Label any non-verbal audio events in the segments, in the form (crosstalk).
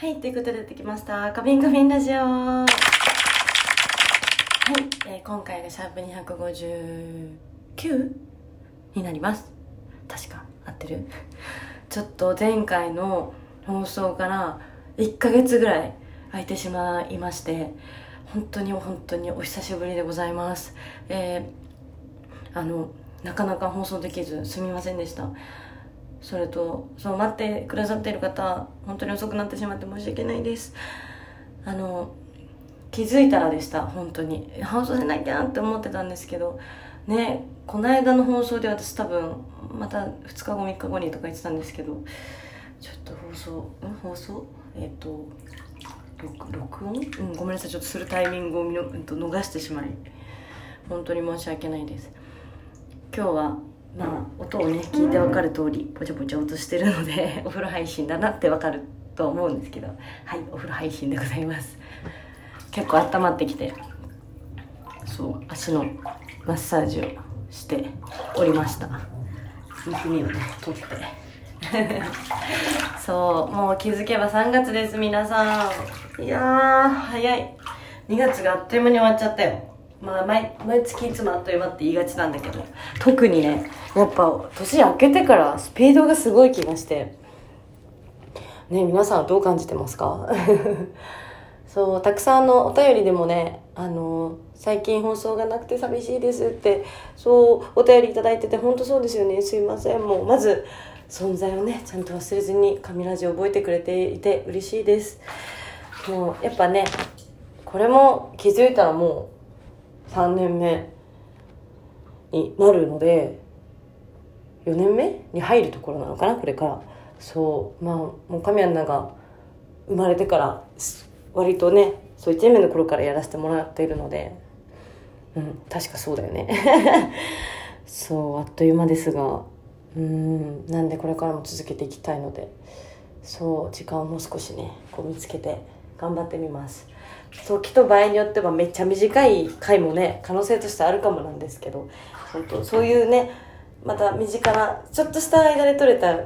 はい、ということでやってきました。カビンカビンラジオ。はい、えー今回がシャープ259になります。確か、合ってるちょっと前回の放送から1ヶ月ぐらい空いてしまいまして、本当に本当にお久しぶりでございます。えーあの、なかなか放送できずすみませんでした。それとそう待ってくださっている方本当に遅くなってしまって申し訳ないです。あの気づいたらでした本当に。放送しなきゃって思ってたんですけどねこの間の放送で私多分また2日後3日後にとか言ってたんですけどちょっと放送ん？放送？えっ、と録録音、うん、ごめんなさいちょっとするタイミングを見の、うんと、逃してしまい本当に申し訳ないです。今日はまあ音をね聞いて分かる通りポチャポチャ音してるので (laughs) お風呂配信だなって分かると思うんですけどはいお風呂配信でございます。結構温まってきてそう足のマッサージをしておりました。むくみをね取って。(laughs) そうもう気づけば3月です皆さん。いやー早い。2月があっという間に終わっちゃったよ。まあ毎毎月いつもあっという間って言いがちなんだけど特にねやっぱ年明けてからスピードがすごい気がしてね皆さんはどう感じてますか？(laughs) そうたくさんのお便りでもねあの最近放送がなくて寂しいですってそうお便りいただいてて本当そうですよね。すいません。もうまず存在をねちゃんと忘れずに神ラジオ覚えてくれていて嬉しいです。もうやっぱねこれも気づいたらもう3年目になるので4年目に入るところなのかなこれから。そう。まあもう神アナが生まれてから割とねそう1年目の頃からやらせてもらっているので。うん確かそうだよね。(laughs) そうあっという間ですが。うんなんでこれからも続けていきたいので。そう時間をもう少しねこう見つけて頑張ってみます。そうきっと場合によってはめっちゃ短い回もね可能性としてあるかもなんですけど本当そういうねまた身近なちょっとした間で取れた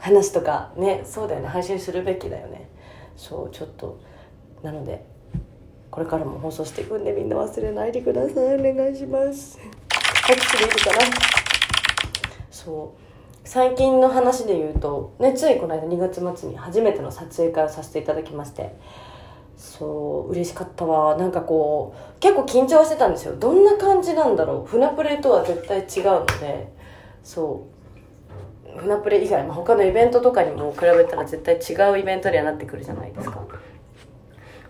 話とかねそうだよね配信するべきだよね。そうちょっとなのでこれからも放送していくんでみんな忘れないでください。お願いします。拍手でいいかな。そう。最近の話で言うとねついこの間2月末に初めての撮影会をさせていただきましてそう嬉しかったわ。なんかこう結構緊張してたんですよ。どんな感じなんだろう。船プレとは絶対違うので。そう。船プレ以外、まあ、他のイベントとかにも比べたら絶対違うイベントにはなってくるじゃないですか。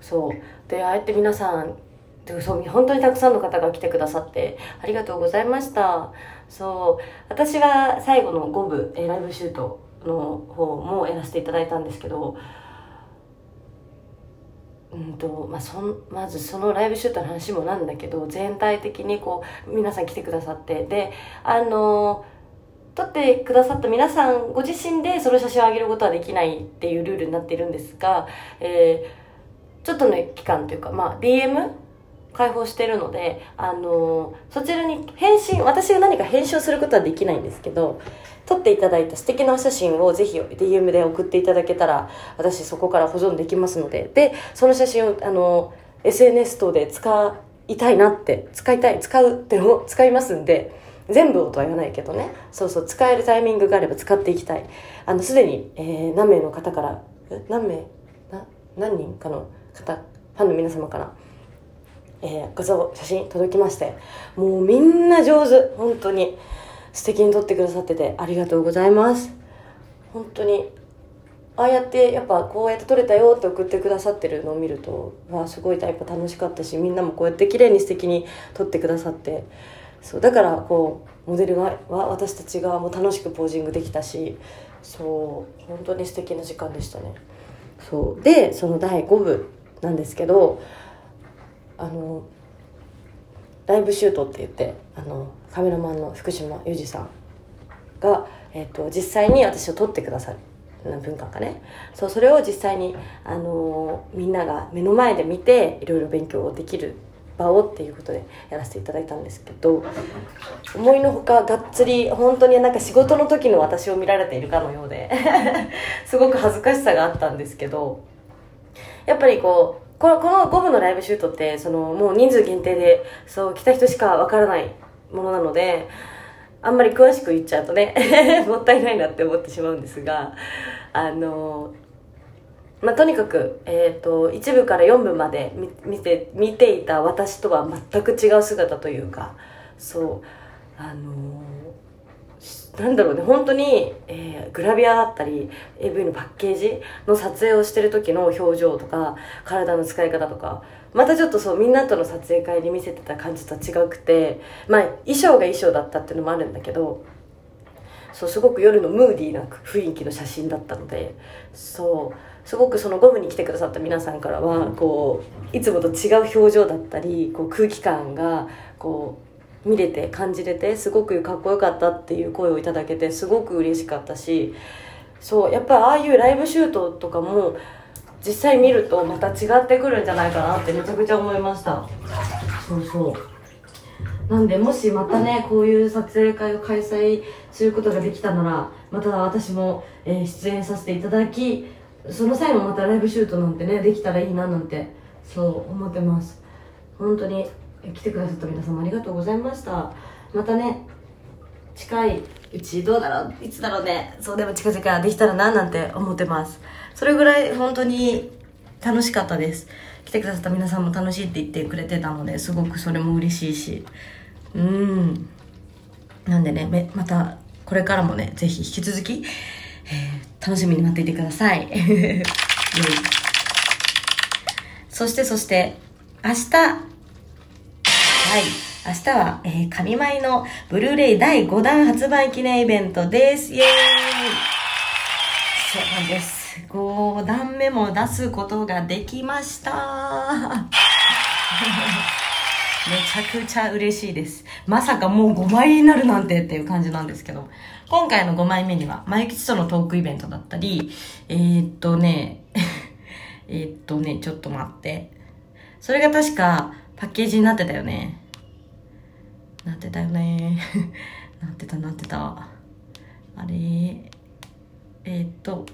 そう。でああやって皆さんでそう本当にたくさんの方が来てくださってありがとうございました。そう。私は最後の5部ライブシュートの方もやらせていただいたんですけどうんとまあ、そんまずそのライブシュートの話もなんだけど全体的にこう皆さん来てくださってであの撮ってくださった皆さんご自身でその写真を上げることはできないっていうルールになっているんですが、えーちょっとの期間というか、まあ、DM 開放してるので、あのそちらに返信私が何か返信をすることはできないんですけど撮っていただいた素敵なお写真をぜひ DM で送っていただけたら私そこから保存できますので。でその写真をあの SNS 等で使いたいなって使いたい使うってのを使いますんで全部をとは言わないけどね。そうそう使えるタイミングがあれば使っていきたい。あのすでに、えー何名の方から何名な何人かの方ファンの皆様からえー画像写真届きましてもうみんな上手。本当に。素敵に撮ってくださっててありがとうございます。本当に。ああやってやっぱこうやって撮れたよって送ってくださってるのを見るとわすごいやっぱ楽しかったしみんなもこうやって綺麗に素敵に撮ってくださって。そうだからこうモデルは私たちがもう楽しくポージングできたしそう本当に素敵な時間でしたね。そう。でその第5部なんですけどあのライブシュートって言ってあのカメラマンの福島裕二さんが、えっと実際に私を撮ってくださる何分間かね。そうそれを実際に、あのみんなが目の前で見ていろいろ勉強できる場をっていうことでやらせていただいたんですけど思いのほかがっつり本当になんか仕事の時の私を見られているかのようで (laughs) すごく恥ずかしさがあったんですけどやっぱりこうこのこの5分のライブシュートってそのもう人数限定でそう来た人しかわからないものなのであんまり詳しく言っちゃうとね (laughs) もったいないなって思ってしまうんですがあのまあ、とにかく、えーと、1部から4部まで見て見ていた私とは全く違う姿というかそうあの、なんだろうね本当に、えー、グラビアだったり AV のパッケージの撮影をしてる時の表情とか体の使い方とかまたちょっとそうみんなとの撮影会で見せてた感じとは違くてまあ衣装が衣装だったっていうのもあるんだけどそうすごく夜のムーディーな雰囲気の写真だったのでそうすごくそのゴムに来てくださった皆さんからはこういつもと違う表情だったりこう空気感がこう見れて感じれてすごくかっこよかったっていう声をいただけてすごく嬉しかったしそうやっぱああいうライブシュートとかも実際見るとまた違ってくるんじゃないかなってめちゃくちゃ思いました。そうそう。なんでもしまたねこういう撮影会を開催することができたならまた私も、え出演させていただきその際もまたライブシュートなんてねできたらいいななんてそう思ってます。本当に来てくださった皆様ありがとうございました。またね近いうちどうだろう？いつだろうね。そうでも近々できたらななんて思ってます。それぐらい本当に楽しかったです。来てくださった皆さんも楽しいって言ってくれてたのですごくそれも嬉しいし。うん。なんでねまたこれからもねぜひ引き続きえー、楽しみに待っていてください。(laughs) そしてそして、明日、はい、明日は、えー、神舞のブルーレイ第5弾発売記念イベントです。イェーイそうなんです。5弾目も出すことができました。(laughs) めちゃくちゃ嬉しいです。まさかもう5枚になるなんてっていう感じなんですけど。今回の5枚目には、マイキチとのトークイベントだったり、えー、っとね、(laughs) えっとね、ちょっと待って。それが確かパッケージになってたよね。なってたよね。(laughs) なってたなってた。あれえー、っと、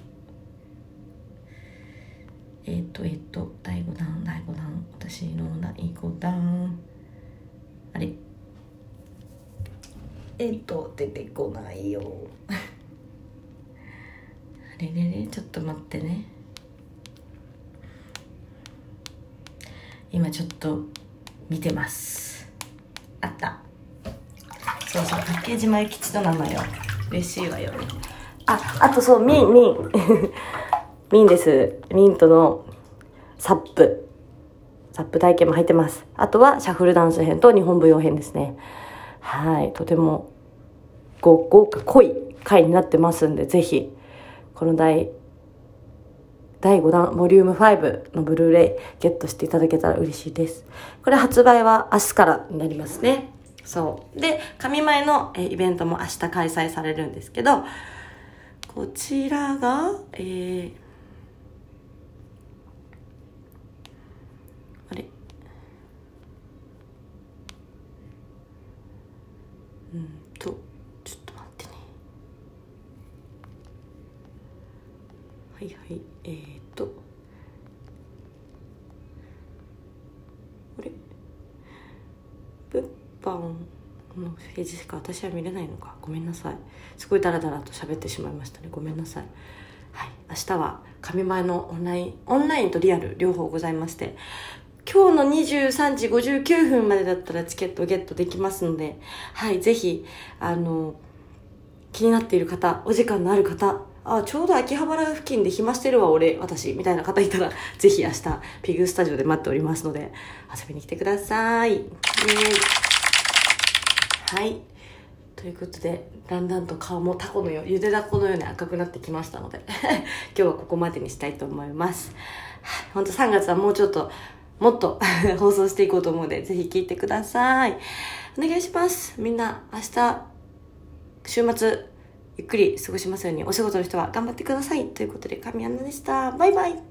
えー、っと、えー、っと、第5弾、第5弾、私の第5弾。あれえっと出てこないよ (laughs) あれれれちょっと待ってね今ちょっと見てますあったそうそうパッケージ前吉となのよ嬉しいわよああとそうミンミン (laughs) ミンですミントのサップサップ体験も入ってます。あとはシャッフルダンス編と日本舞踊編ですね。はい。とても豪華濃い回になってますんで、ぜひ、この第、第5弾、ボリューム5のブルーレイゲットしていただけたら嬉しいです。これ発売は明日からになりますね。そう。で、神前のえイベントも明日開催されるんですけど、こちらが、えー、あれ？うんとちょっと待ってね。はいはいえー、っとあれ物販ののページしか私は見れないのか。ごめんなさい。すごいダラダラと喋ってしまいましたね。ごめんなさい。はい。明日は紙前のオンラインオンラインとリアル両方ございまして今日の23時59分までだったらチケットゲットできますので、はい、ぜひ、あの、気になっている方、お時間のある方、あ、ちょうど秋葉原付近で暇してるわ、俺、私、みたいな方いたら、ぜひ明日、ピグスタジオで待っておりますので、遊びに来てください。はい。ということで、だんだんと顔もタコのよう、ゆでだこのように赤くなってきましたので、(laughs) 今日はここまでにしたいと思います。ほんと3月はもうちょっと、もっと (laughs) 放送していこうと思うので、ぜひ聞いてください。お願いします。みんな、明日、週末、ゆっくり過ごしますように、お仕事の人は頑張ってください。ということで、神アナでした。バイバイ。